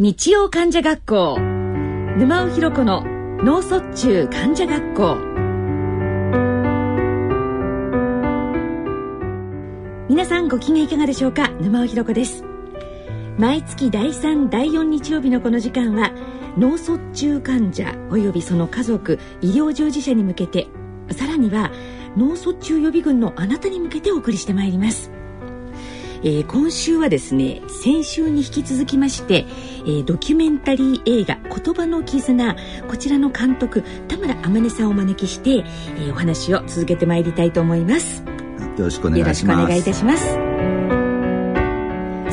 日曜患者学校。沼尾ひろ子の脳卒中患者学校。皆さんご機嫌いかがでしょうか？沼尾ひろ子です。毎月第3第4日曜日のこの時間は脳卒中患者およびその家族医療従事者に向けてさらには脳卒中予備軍のあなたに向けてお送りしてまいります。えー、今週はですね先週に引き続きまして、えー、ドキュメンタリー映画「言葉の絆」こちらの監督田村天音さんをお招きして、えー、お話を続けてまいりたいと思います。よろしくお願いします。よろしくお願いいたします。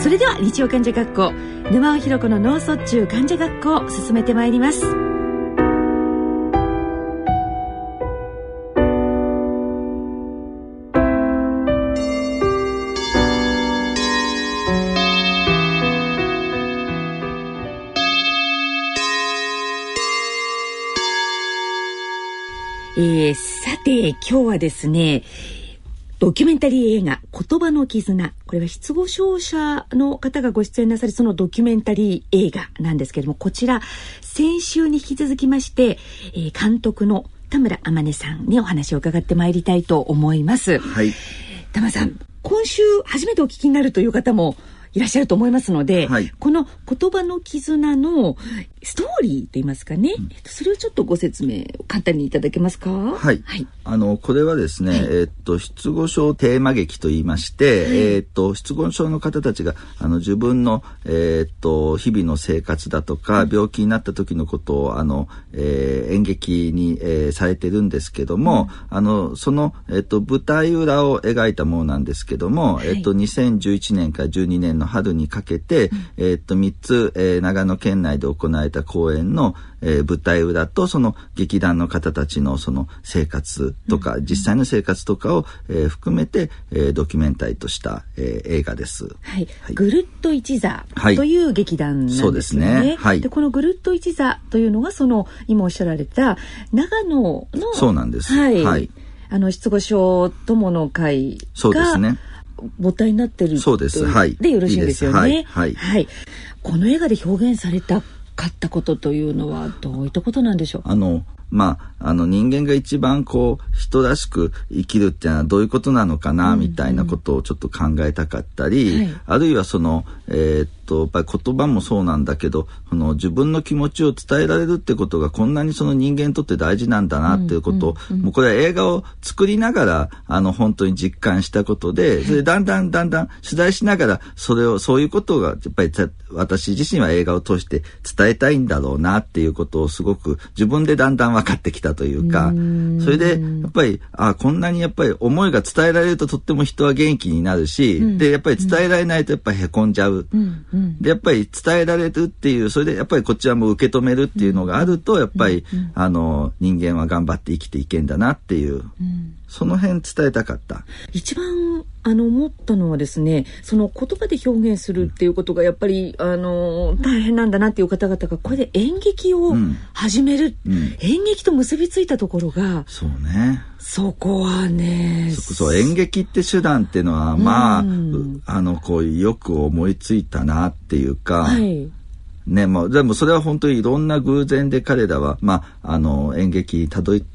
それでは日曜患者学校沼尾ひろ子の脳卒中患者学校を進めてまいりますさて今日はですねドキュメンタリー映画「言葉の絆」これは失語症者の方がご出演なさるそのドキュメンタリー映画なんですけれどもこちら先週に引き続きまして、えー、監督の田村天音さんにお話を伺ってまいりたいと思います。はい、田村さん今週初めてお聞きになるという方もいらっしゃると思いますので、はい、この言葉の絆のストーリーと言いますかね、うん、それをちょっとご説明簡単にいただけますか？はい。はい、あのこれはですね、はい、えー、っと失語症テーマ劇と言いまして、はい、えー、っと失語症の方たちがあの自分のえー、っと日々の生活だとか、病気になった時のことをあの、え演劇に、えされてるんですけども、うん、あのそのえっと舞台裏を描いたものなんですけども、えっと2011年から12年のの春にかけて、うん、えー、っと3つ、えー、長野県内で行われた公演の、えー、舞台裏とその劇団の方たちのその生活とか、うん、実際の生活とかを、えー、含めて、えー、ドキュメンタリーとした、えー、映画です。はい。はい、ぐるっと一座という劇団なんですね。はい、そうですね。はい。でこのぐるっと一座というのがその今おっしゃられた長野のそうなんです。はい。はい、あの失語症友の会がそうですね。母体になってるそうです。はい。でよろしいんですよね。はい。はい。はい、この映画で表現されたかったことというのはどういったことなんでしょう？あのまあ、あの人間が一番こう人らしく生きるっていうのはどういうことなのかなみたいなことをちょっと考えたかったり、うんうん、あるいはその、えー、っとやっぱり言葉もそうなんだけどその自分の気持ちを伝えられるってことがこんなにその人間にとって大事なんだなっていうことを、もうこれは映画を作りながらあの本当に実感したことでそれでだんだんだんだん取材しながらそれをそういうことがやっぱり私自身は映画を通して伝えたいんだろうなっていうことをすごく自分でだんだん分かってきたというかそれでやっぱりあこんなにやっぱり思いが伝えられるととっても人は元気になるし、でやっぱり伝えられないとやっぱりへこんじゃう。でやっぱり伝えられるっていうそれでやっぱりこっちはもう受け止めるっていうのがあるとやっぱり、あの人間は頑張って生きていけんだなっていう、その辺伝えたかった。一番あの思ったのはですねその言葉で表現するっていうことがやっぱりあの大変なんだなっていう方々がこれで演劇を始める、うん。うん、演劇と結びついたところがそうね。そこはねそう演劇って手段っていうのはまあ、うん、あのこうよく思いついたなっていうか。はい。ね、まあ、でもそれは本当にいろんな偶然で彼らは、まあ、あの演劇にたどり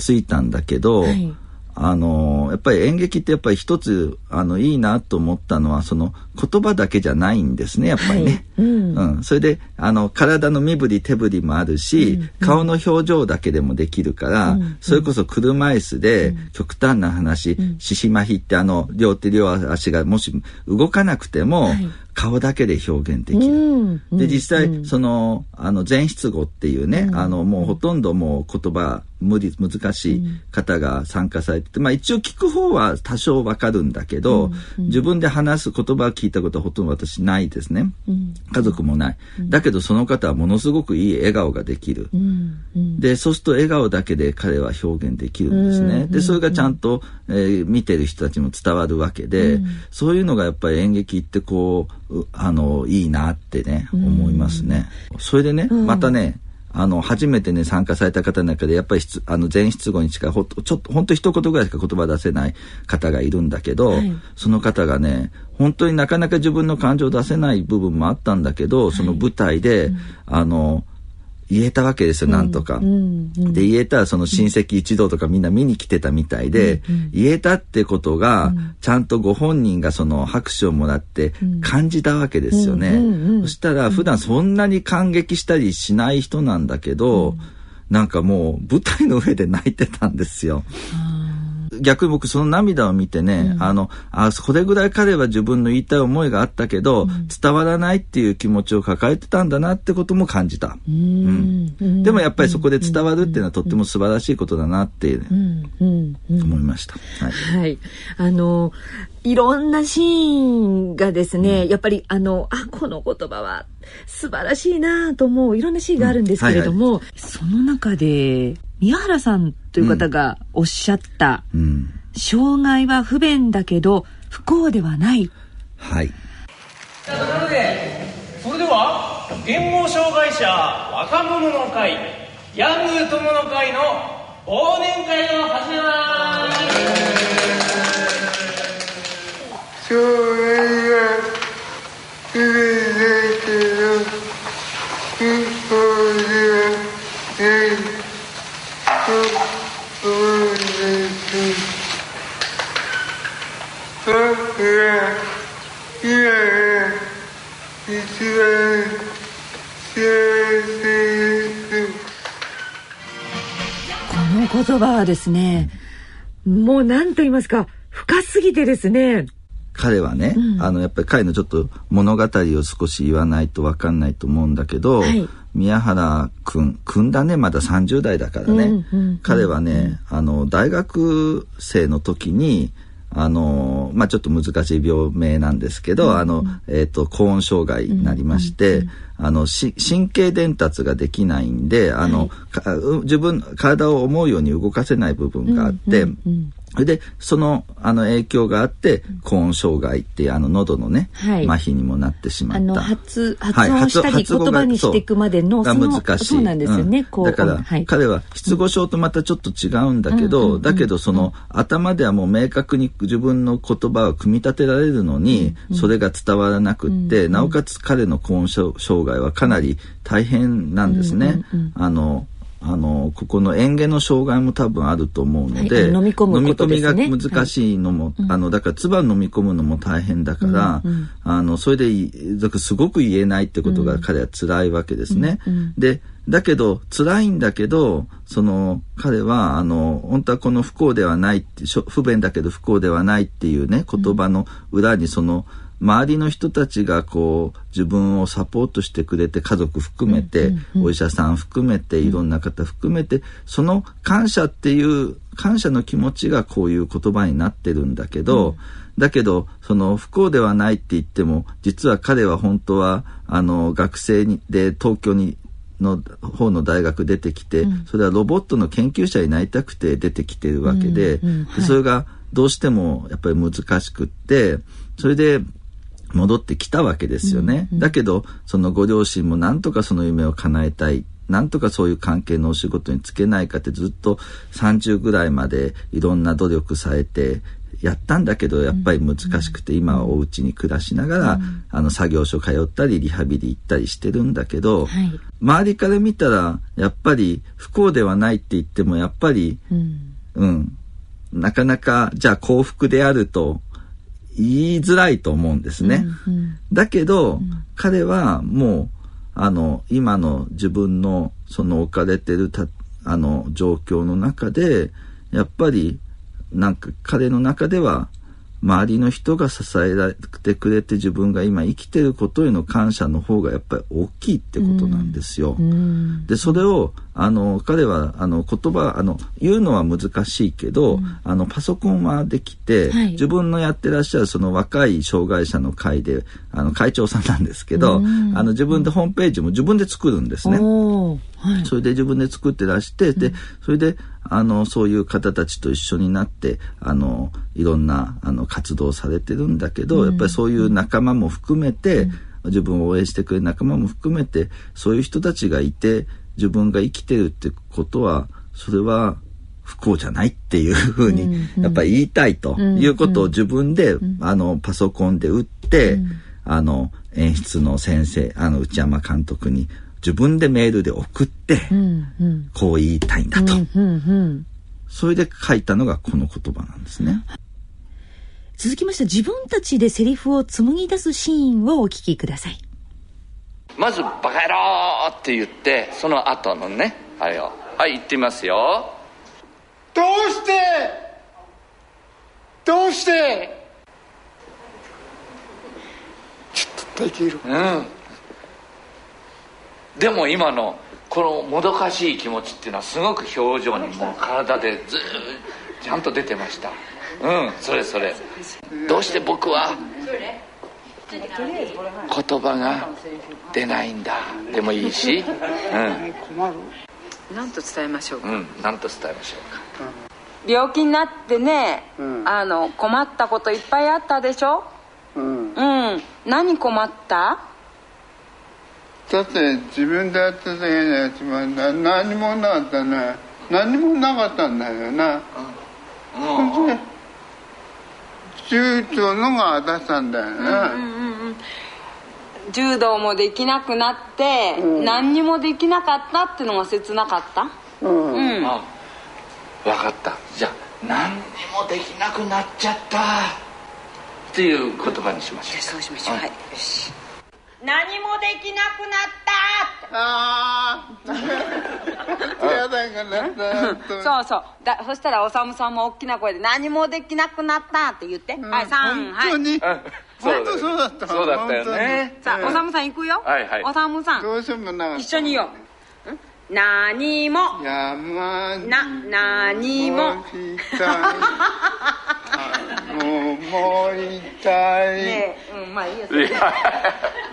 着いたんだけど、はいあのやっぱり演劇ってやっぱり一つあのいいなと思ったのはその言葉だけじゃないんですねやっぱりね。はい、うん、うん、それであの体の身振り手振りもあるし、うん。うん、顔の表情だけでもできるから、うん。うん、それこそ車椅子で、極端な話獅子麻痺ってあの両手両足がもし動かなくても、はい。顔だけで表現できる。うん、で実際、うん、そのあの前出語っていうね、うん、あのもうほとんどもう言葉無理難しい方が参加されてて、まあ一応聞く方は多少わかるんだけど、自分で話す言葉を聞いたことはほとんど私ないですね。家族もない。だけどその方はものすごくいい笑顔ができる。でそうすると笑顔だけで彼は表現できるんですね。でそれがちゃんと、えー、見てる人たちも伝わるわけで、そういうのがやっぱり演劇ってこうあのいいなってね思いますね。それでね、またねあの、初めてね、参加された方の中で、やっぱりあの、全失語に近い、ほちょっと、本当一言ぐらいしか言葉出せない方がいるんだけど、はい、その方がね、本当になかなか自分の感情を出せない部分もあったんだけど、その舞台で、うん、あの、言えたわけですよ、なんとか。で、言えたらその親戚一同とかみんな見に来てたみたいで、言えたってことが、ちゃんとご本人がその拍手をもらって感じたわけですよね。そしたら普段そんなに感激したりしない人なんだけど、なんかもう舞台の上で泣いてたんですよ。逆に僕その涙を見てね、うん、あの、あ、それぐらい彼は自分の言いたい思いがあったけど、うん、伝わらないっていう気持ちを抱えてたんだなってことも感じた。うん、でもやっぱりそこで伝わるっていうのはとっても素晴らしいことだなって思いました。はい。はい、あの、いろんなシーンがですね、うん、やっぱりあの、あ、この言葉は素晴らしいなと思ういろんなシーンがあるんですけれども、うんはいはい、その中で宮原さんという方がおっしゃった、うん、障害は不便だけど不幸ではない。はい。ところで、それでは、言語障害者若者の会、ヤング友の会の忘年会を始めます。障害は不便だけど、不幸ではない。この言葉はですね、もう何と言いますか、深すぎてですね。彼はね、うん、あの、やっぱり彼のちょっと物語を少し言わないと分かんないと思うんだけど、はい、宮原君、君だね、まだ30代だからね。うんうんうん、彼はね、あの、大学生の時に、あのまあ、ちょっと難しい病名なんですけど、うん、あの、えっ、ー、と、高温障害になりまして、うんうんうん、あの、神経伝達ができないんで、あの、はい、自分、体を思うように動かせない部分があって、うんうんうんで、その、あの影響があって、高音障害っていう、あの、喉のね、はい、麻痺にもなってしまった。あの、発、発音したり、言葉にしていくまでの、が難しい。そうなんですよね、うん、だから、はい、彼は、失語症とまたちょっと違うんだけど、だけど、その、頭ではもう明確に自分の言葉を組み立てられるのに、それが伝わらなくって、なおかつ彼の高音障害はかなり大変なんですね。あの、あのここの園芸の障害も多分あると思うので、はい、飲み込む、ね、飲み込みが難しいのも、はい、あのだから唾飲み込むのも大変だから、うんうん、あのそれですごく言えないってことが彼は辛いわけですね。うんうん、でだけど辛いんだけどその彼はあの本当はこの不幸ではないって不便だけど不幸ではないっていうね言葉の裏にその、うん周りの人たちがこう自分をサポートしてくれて家族含めて、お医者さん含めていろんな方含めてその感謝っていう感謝の気持ちがこういう言葉になってるんだけど、うん、だけどその不幸ではないって言っても実は彼は本当はあの学生にで東京にの方の大学出てきて、うん、それはロボットの研究者になりたくて出てきてるわけでうんうんはい、でそれがどうしてもやっぱり難しくってそれで戻ってきたわけですよね。だけど、そのご両親もなんとかその夢を叶えたい。なんとかそういう関係のお仕事に就けないかってずっと30ぐらいまでいろんな努力されてやったんだけどやっぱり難しくて今はお家に暮らしながら、あの作業所通ったりリハビリ行ったりしてるんだけど、はい、周りから見たらやっぱり不幸ではないって言ってもやっぱり、うん、うん、なかなかじゃあ幸福であると言いづらいと思うんですね。うんうん、だけど、うん、彼はもうあの今の自分のその置かれてるたあの状況の中でやっぱりなんか彼の中では周りの人が支えられてくれて自分が今生きてることへの感謝の方がやっぱり大きいってことなんですよ。うん、でそれをあの彼はあの言葉あの言うのは難しいけど、うん、あのパソコンはできて、はい、自分のやってらっしゃるその若い障害者の会であの会長さんなんですけど、うん、あの自分でホームページも自分で作るんですね。はい、それで自分で作ってらして、でそれであのそういう方たちと一緒になってあのいろんなあの活動されてるんだけど、やっぱりそういう仲間も含めて、自分を応援してくれる仲間も含めてそういう人たちがいて自分が生きてるってことはそれは不幸じゃないっていうふうにやっぱり言いたいということを自分で、あのパソコンで打って、あの演出の先生あの内山監督に自分でメールで送って、こう言いたいんだと、それで書いたのがこの言葉なんですね。続きまして自分たちでセリフを紡ぎ出すシーンをお聞きください。まず「バカ野郎!」って言ってその後のねあれを。はい言ってみますよ。どうして？どうして？ちょっとできる。うんでも今のこのもどかしい気持ちっていうのはすごく表情にもう体でずっちゃんと出てました。うんそれそれ。どうして僕は言葉が出ないんだ。でもいいし。うん。困る。何と伝えましょうか。うん何と伝えましょうか。病気になってね、うん、あの困ったこといっぱいあったでしょ？うん、うん、何困った？だって自分でやってたやつは何もなかったね。何もなかったんだよな、うん、で手術のが出したんだよな、うんうんうん、柔道もできなくなって、うん、何にもできなかったっていうのが切なかった？うん、うん、分かった。じゃあ何にもできなくなっちゃった。っていう言葉にしましょう。そうしましょう、はい。よし何もできなくなった。ああ そうそう。だそしたらおさむさんも大きな声で「何もできなくなった」って言って、うん、はい3はい。本当に？本当そうだったそうだったよね。さあおさむさん行くよ。はいはい。おさむさん。どうしようもな一緒に言おう何も。山な何も。思いたい。ねうんまあいいや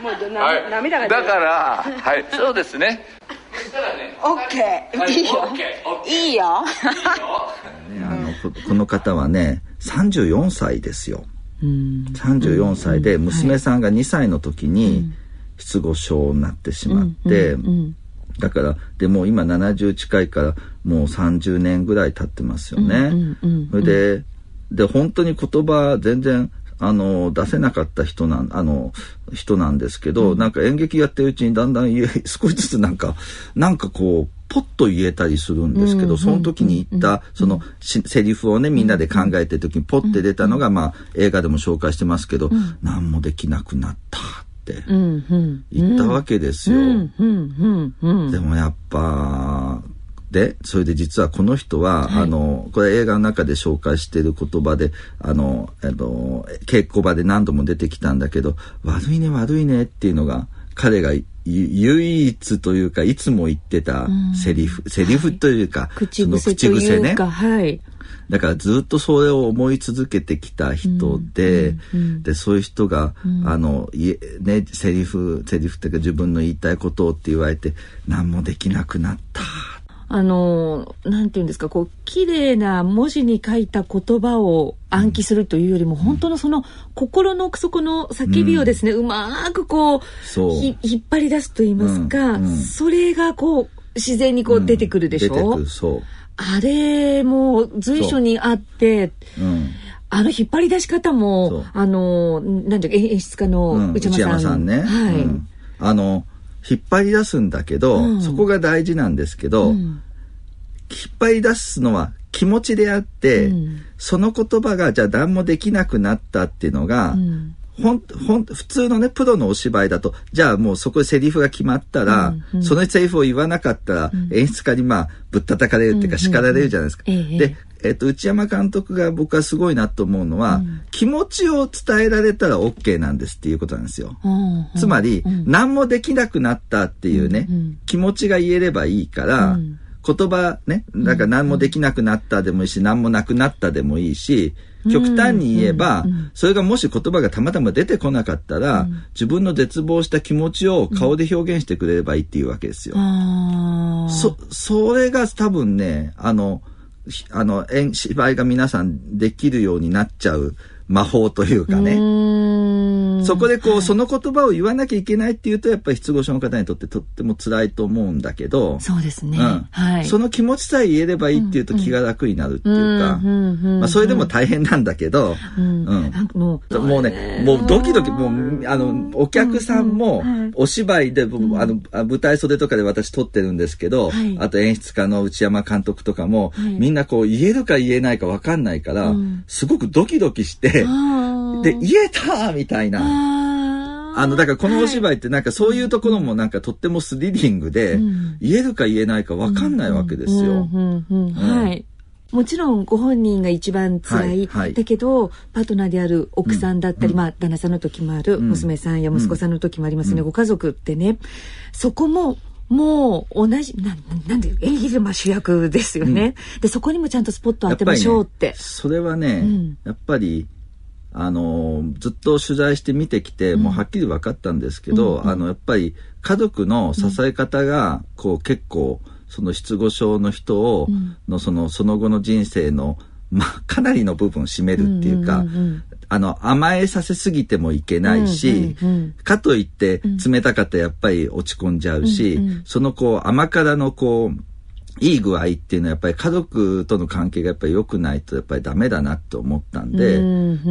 もうな、はい、涙がだからはい。そうですね。オッケー。い。いよ。いいよ。あのこの方はね34歳ですよ。34歳で娘さんが2歳の時に失語症になってしまってだからでも今70近いからもう30年ぐらい経ってますよね。それでで本当に言葉全然あの出せなかった人なんあの人なんですけど、うん、なんか演劇やってるうちにだんだん 少しずつなんかなんかこうポッと言えたりするんですけど、その時に言ったそのセリフをねみんなで考えてる時にポッて出たのが、まあ映画でも紹介してますけど、何もできなくなったって言ったわけですよ。でもやっぱでそれで実はこの人は、はい、あのこれ映画の中で紹介している言葉であの、えっと、稽古場で何度も出てきたんだけど「悪いね悪いね」っていうのが彼が唯一というかいつも言ってたセリフ、うん、セリフというか、はい、口癖というね、はい、だからずっとそれを思い続けてきた人で、うんうん、でそういう人が、うん、あのいねセリフセリフっていうか自分の言いたいことをって言われて何もできなくなったあの、なんていうんですか、こう、綺麗な文字に書いた言葉を暗記するというよりも、うん、本当のその心の奥底の叫びをですね、うん、うまくこう、引っ張り出すと言いますか、うんうん、それがこう、自然にこう出てくるでしょ、う。ん、あれも随所にあって、あの引っ張り出し方も、あの、なんていうか演出家の内山さん。ね。はい。あの、引っ張り出すんだけど、うん、そこが大事なんですけど、うん、引っ張り出すのは気持ちであって、うん、その言葉がじゃあ何もできなくなったっていうのが、ほんほん普通のねプロのお芝居だとじゃあもうそこでセリフが決まったら、うん。うん、そのセリフを言わなかったら、演出家にまあぶったたかれるっていうか叱られるじゃないですか。で、えっと、内山監督が僕はすごいなと思うのは、うん、気持ちを伝えられたら OK なんですっていうことなんですよ。うんつまり、うん、何もできなくなったっていうね、うん、気持ちが言えればいいから、言葉ね、だから何もできなくなったでもいいし、何もなくなったでもいいし、極端に言えば、それがもし言葉がたまたま出てこなかったら、自分の絶望した気持ちを顔で表現してくれればいいっていうわけですよ。そ、それが多分ね、あの、あの、芝居が皆さんできるようになっちゃう魔法というかね。そこでこう、はい、その言葉を言わなきゃいけないっていうと、やっぱり失語症の方にとってとっても辛いと思うんだけど、そうですね。うん、はい。その気持ちさえ言えればいいっていうと気が楽になるっていうか、まあそれでも大変なんだけど、うん。うん、もうもうね、もうドキドキ、もう、あの、お客さんも、お芝居で、あの、舞台袖とかで私撮ってるんですけど、はい、あと演出家の内山監督とかも、はい、みんなこう言えるか言えないか分かんないから、すごくドキドキして、で、言えたみたいな。あの、だからこのお芝居ってなんかそういうところもなんかとってもスリリングで、言えるか言えないか分かんないわけですよ。はい。もちろんご本人が一番辛い、はいはい、だけどパートナーである奥さんだったり、うん、まあ旦那さんの時もある、うん、娘さんや息子さんの時もありますね、うん、ご家族ってね。そこももう同じななんで演技でまあ主役ですよね、でそこにもちゃんとスポット当てましょうって、ね、それはね、やっぱりあのずっと取材して見てきて、もうはっきり分かったんですけど、うん、あのやっぱり家族の支え方がこう結構その失語症の人を、のそのその後の人生のまあ、かなりの部分を占めるっていうか、あの、甘えさせすぎてもいけないし、うんうんうん、かといって冷たかったらやっぱり落ち込んじゃうし、うんうん、そのこう甘辛のこう、いい具合っていうのはやっぱり家族との関係がやっぱり良くないとやっぱりダメだなって思ったんで、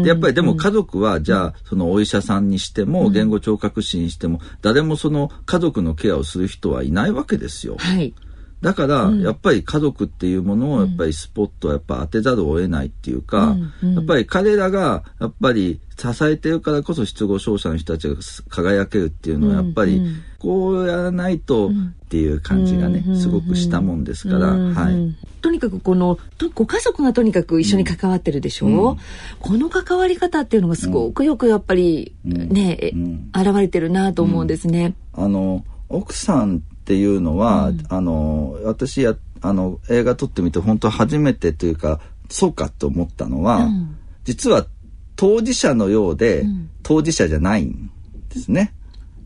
でやっぱりでも家族はじゃあそのお医者さんにしても言語聴覚士にしても誰もその家族のケアをする人はいないわけですよ。はいだから、やっぱり家族っていうものをやっぱりスポットはやっぱ当てざるを得ないっていうか、やっぱり彼らがやっぱり支えてるからこそ失語症者の人たちが輝けるっていうのはやっぱりこうやらないとっていう感じがね、すごくしたもんですから、はい。とにかくこのご家族がとにかく一緒に関わってるでしょ、うん、この関わり方っていうのがすごくよくやっぱりね、うん、現れてるなと思うんですね。あの奥さんっていうのは、うん、あの私やあの映画撮ってみて本当初めてというかそうかと思ったのは、うん、実は当事者のようで、うん、当事者じゃないんですね。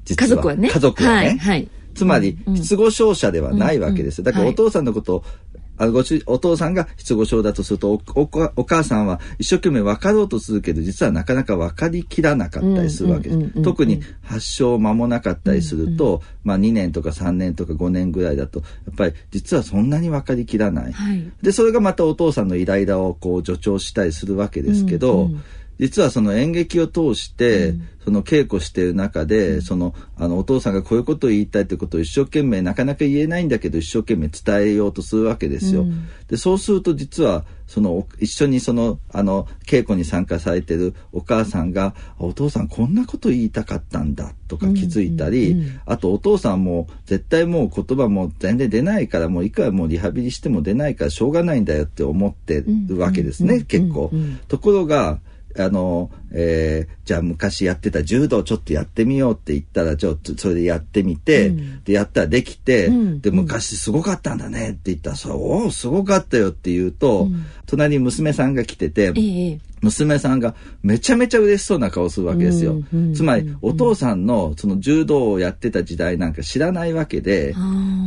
家族はね。家族はね。はい、はいつまり、失語症者ではないわけです。だからお父さんのことをあのごしお父さんが失語症だとするとおお母さんは一生懸命分かろうとするけど実はなかなか分かりきらなかったりするわけです。特に発症間もなかったりすると、まあ、2年とか3年とか5年ぐらいだとやっぱり実はそんなに分かりきらない。はい、でそれがまたお父さんのイライラをこう助長したりするわけですけど。うんうん実はその演劇を通して、その稽古している中で、そのあのお父さんがこういうことを言いたいということを一生懸命なかなか言えないんだけど一生懸命伝えようとするわけですよ。でそうすると実はその一緒にそのあの稽古に参加されてるお母さんが「お父さんこんなこと言いたかったんだ」とか気づいたり、あとお父さんも絶対もう言葉も全然出ないからもういくらもうリハビリしても出ないからしょうがないんだよって思ってるわけですね、結構。ところがあの、えー、じゃあ昔やってた柔道ちょっとやってみようって言ったら、ちょっとそれでやってみて、うん、で、やったらできて、うん、で、昔すごかったんだねって言ったら、そう、おすごかったよって言うと、うん、隣に娘さんが来てて、ええ娘さんがめちゃめちゃ嬉しそうな顔するわけですよ。つまりお父さんのその柔道をやってた時代なんか知らないわけで、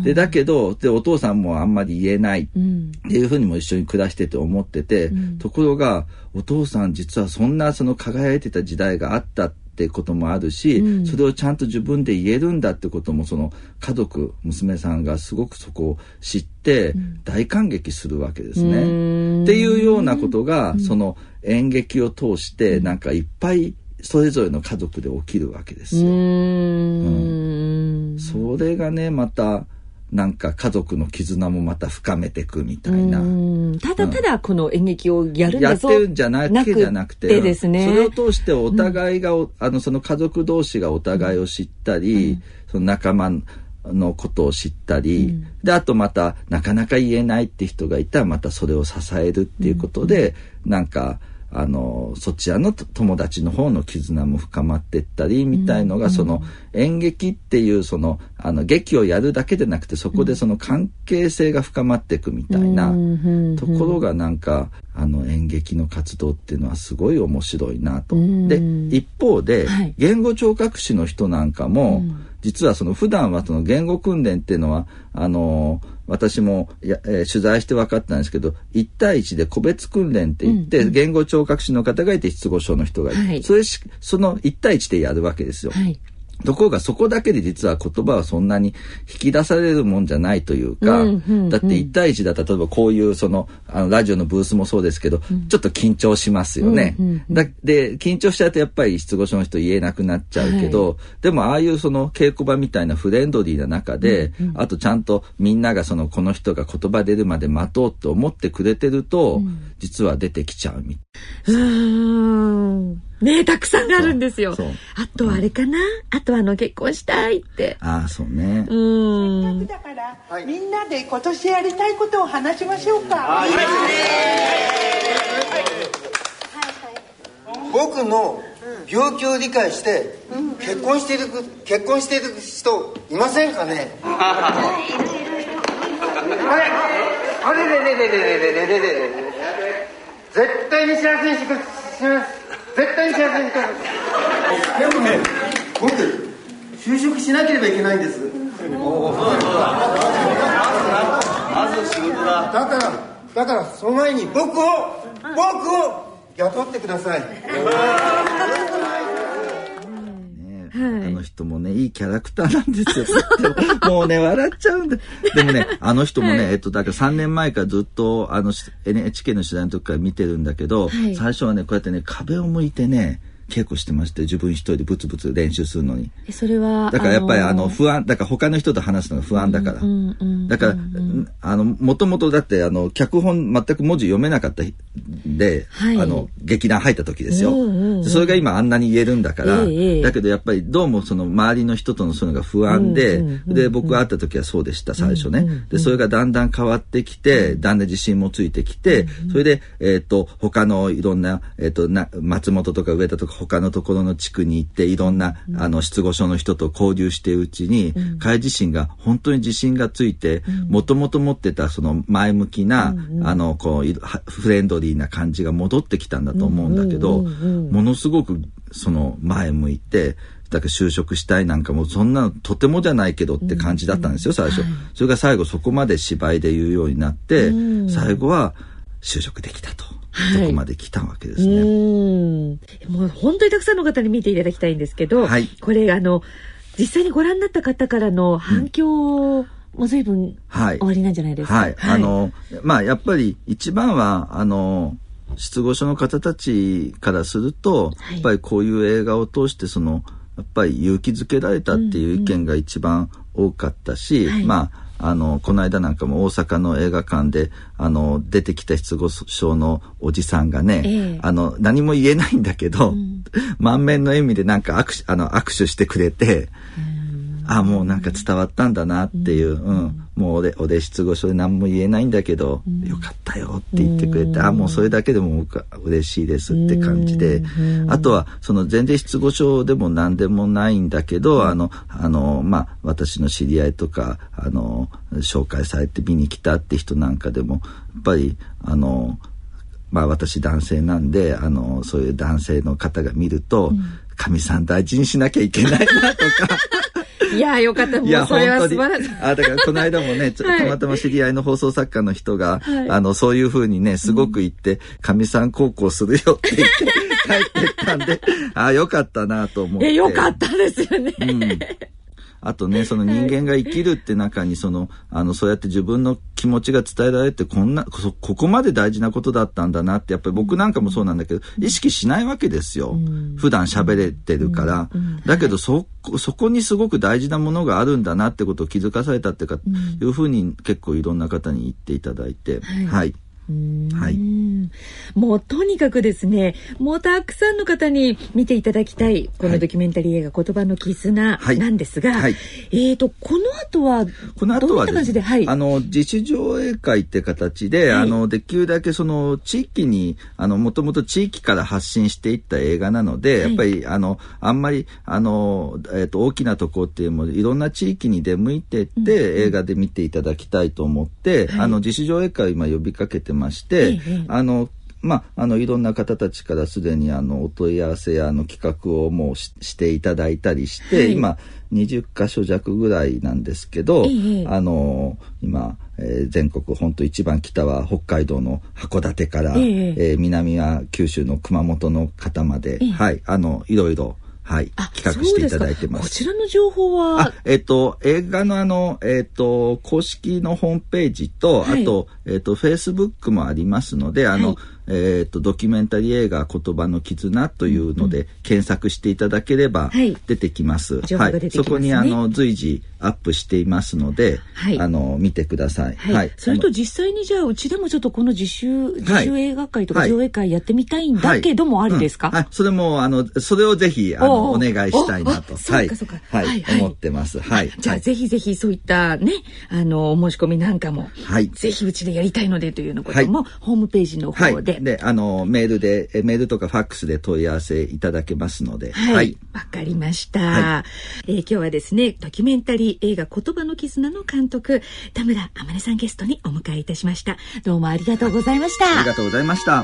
でだけどでお父さんもあんまり言えない。っていうふうにも一緒に暮らしてて思ってて、ところがお父さん実はそんなその輝いてた時代があった。ってこともあるし、うん、それをちゃんと自分で言えるんだってこともその家族娘さんがすごくそこを知って大感激するわけですね。うん、っていうようなことが、その演劇を通してなんかいっぱいそれぞれの家族で起きるわけですよ。うん、それがねまたなんか家族の絆もまた深めていくみたいな。ただただこの演劇をやるんだぞ、やってるんじゃなくてじゃなく。てですね、それを通してお互いが、うん、あのその家族同士がお互いを知ったり、うん、その仲間のことを知ったり、うん、であとまたなかなか言えないって人がいたらまたそれを支えるっていうことで、うん、なんかあのそちらの友達の方の絆も深まっていったりみたいのが、その演劇っていうそのあの劇をやるだけでなくてそこでその関係性が深まっていくみたいなところがなんかあの演劇の活動っていうのはすごい面白いなと。で一方で、言語聴覚士の人なんかも、実はその普段はその言語訓練っていうのはあの私もや、えー、取材して分かったんですけど1対1で個別訓練って言って、うんうん、言語聴覚士の方がいて失語症の人がいて、はい、それしその1対1でやるわけですよ。はいところがそこだけで実は言葉はそんなに引き出されるもんじゃないというか、うんうんうん、だって1対1だったら例えばこういうそのあのラジオのブースもそうですけど、うん、ちょっと緊張しますよね。うんうん。うん、だで緊張しちゃうとやっぱり失語症の人言えなくなっちゃうけど、はい、でもああいうその稽古場みたいなフレンドリーな中で、うんうん、あとちゃんとみんながそのこの人が言葉出るまで待とうと思ってくれてると、うん、実は出てきちゃうみたい。うんねたくさんあるんですよ。あとあれかな、うん、あとあの結婚したいって。ああ、そうね。うん。だから、はい、みんなで今年やりたいことを話しましょうか。はい、僕の病気を理解して、結婚している、結婚している人いませんかね？あれ、あれれれれれれれれれれ。絶対に幸せにしてください。絶対ににでもね僕就職しなければいけないんです。まず仕事だ。だからだからその前に僕を僕を雇ってくださいあの人もね、いいキャラクターなんですよ。もうね、笑っちゃうんで。でもね、あの人もね、はい、えっと、だから3年前からずっと、あの、NHK の取材の時から見てるんだけど、はい、最初はね、こうやってね、壁を向いてね、稽古してまして自分一人でブツブツ練習するのに。それはだからやっぱりあの不安だから他の人と話すのが不安だから、だからあのもともとだってあの脚本全く文字読めなかったで、はい、あの劇団入った時ですよ、それが今あんなに言えるんだから、えー、だけどやっぱりどうもその周りの人とのそういうのが不安で、で僕会った時はそうでした最初ね、でそれがだんだん変わってきてだんだん自信もついてきて、それでえっ、ー、と他のいろんなえっ、ー、とな松本とか上田とか他のところの地区に行っていろんな、うん、あの失語症の人と交流しているうちに、うん、彼自身が本当に自信がついてもともと持ってたその前向きな、うん、あのこうフレンドリーな感じが戻ってきたんだと思うんだけど、ものすごくその前向いてだから就職したいなんかもそんなのとてもじゃないけどって感じだったんですよ、最初、はい、それが最後そこまで芝居で言うようになって、最後は就職できたと。とこまで来たわけですね。もう本当にたくさんの方に見ていただきたいんですけど、はい、これあの実際にご覧になった方からの反響、も随分終わりなんじゃないですか。はい。はい、あの、まあ、やっぱり一番は、あの、失語症の方たちからすると、はい、やっぱりこういう映画を通してそのやっぱり勇気づけられたっていう意見が一番多かったし、うんうん、まああの、この間なんかも大阪の映画館で、あの、出てきた失語症のおじさんがね、えー、あの、何も言えないんだけど、うん、満面の笑みでなんか握手、あの、握手してくれて、あもうなんか伝わったんだなっていう、うん、もう俺俺失語症で何も言えないんだけど、うん、よかったよって言ってくれて、うん、あもうそれだけでも僕は嬉しいですって感じで、うん、あとはその全然失語症でも何でもないんだけど、あのあのまあ私の知り合いとかあの紹介されて見に来たって人なんかでもやっぱりあのまあ私男性なんであのそういう男性の方が見るとかみ、さん大事にしなきゃいけないなとか いやよかった。もうそれは素晴らしい。あ、だからこの間もね、たまたま知り合いの放送作家の人が、はい、あの、そういうふうにね、すごく言って、かみさん高校するよって言って、帰ってったんで、あ、よかったなと思って。え、よかったですよね。うんあとね、その人間が生きるって中に、その、あの、そうやって自分の気持ちが伝えられて、こんな、ここまで大事なことだったんだなって、やっぱり僕なんかもそうなんだけど、意識しないわけですよ。普段喋れてるから。だけど、そ、そこにすごく大事なものがあるんだなってことを気づかされたっていうか、いうふうに結構いろんな方に言っていただいて、はい。はい。もうとにかくですね、もうたくさんの方に見ていただきたい、このドキュメンタリー映画、言葉の絆なんですが、はい。はい、えっ、ー、と、この後は、この後ははい、あの、自主上映会って形で、あの、できるだけその地域に、あの、もともと地域から発信していった映画なので、やっぱり、あの、あんまり、あの、えっ、ー、と、大きなとこっていうもいろんな地域に出向いてって、うん、映画で見ていただきたいと思って、あの、自主上映会を今呼びかけてまして、あの、まあ、あの、いろんな方たちからすでに、あの、お問い合わせや、あの、企画をもうしていただいたりして、はい、今、20箇所弱ぐらいなんですけど、ええ、あの、今、えー、全国、本当一番北は北海道の函館から、ええ。ー、南は九州の熊本の方まで、はい、あの、いろいろ、はい、企画していただいてます。こちらの情報は？えっ、ー、と、映画のあの、えっ、ー、と、公式のホームページと、はい、あと、えっ、ー、と、フェイスブックもありますので、あの、はいえっ、ー、と、ドキュメンタリー映画言葉の絆というので、検索していただければ出てきます。はい、はい、そこにあの、随時アップしていますので、はい、あの、見てください。はい。はい、それと実際にじゃあ、うちでもちょっとこの自習、自習映画会とか上映会やってみたいんだけどもありですか、はい、それも、あの、それをぜひ、あの、お願いしたいなと。はい。はい。思ってます。はい。じゃあ、ぜひぜひそういったね、あの、申し込みなんかも、はい。ぜひうちでやりたいのでというのことも、ホームページの方で。で、あの、メールで、メールとかファックスで問い合わせいただけますので。はい。わ、かりました、はい、えー、今日はですね、ドキュメンタリー映画言葉の絆の監督、田村天音さんゲストにお迎えいたしました。どうもありがとうございました。ありがとうございました。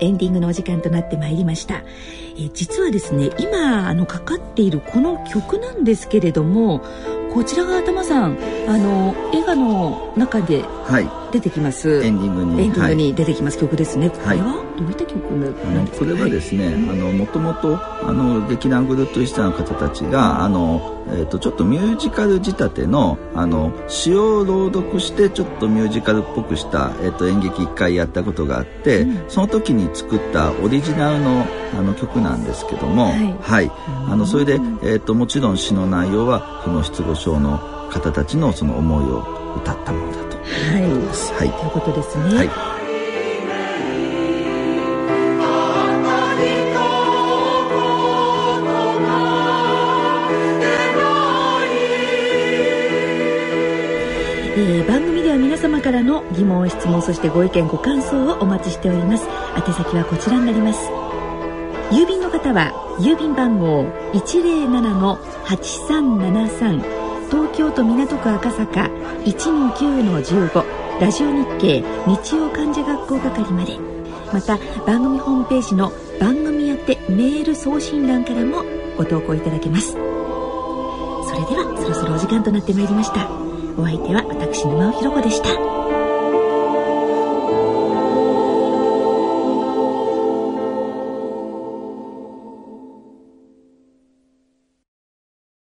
エンディングのお時間となってまいりました、え、実はですね今あのかかっているこの曲なんですけれどもこちらが頭さんあの映画の中で出てきます、はい、エンディングに。エンディングに出てきます曲ですね、はい、これはどういった曲なんですか、これはですね、はい、あのもともとあの劇団グループシタの方たちがあのえーと、ちょっとミュージカル仕立てのあの詩を朗読してちょっとミュージカルっぽくした、えーと、演劇一回やったことがあって、うん、その時に作ったオリジナルのあの曲なんですけども、はい、はい、あのそれで、えーと、もちろん詩の内容はその失語症の方たちのその思いを歌ったものだとはい、はい、ということですね。はい。えー、番組では皆様からの疑問質問そしてご意見ご感想をお待ちしております。宛先はこちらになります。郵便の方は郵便番号107-8373東京都港区赤坂129-15ラジオ日経日曜患者学校係まで。また番組ホームページの番組宛てメール送信欄からもご投稿いただけます。それではそろそろお時間となってまいりました。お相手は私沼尾ひろ子でした。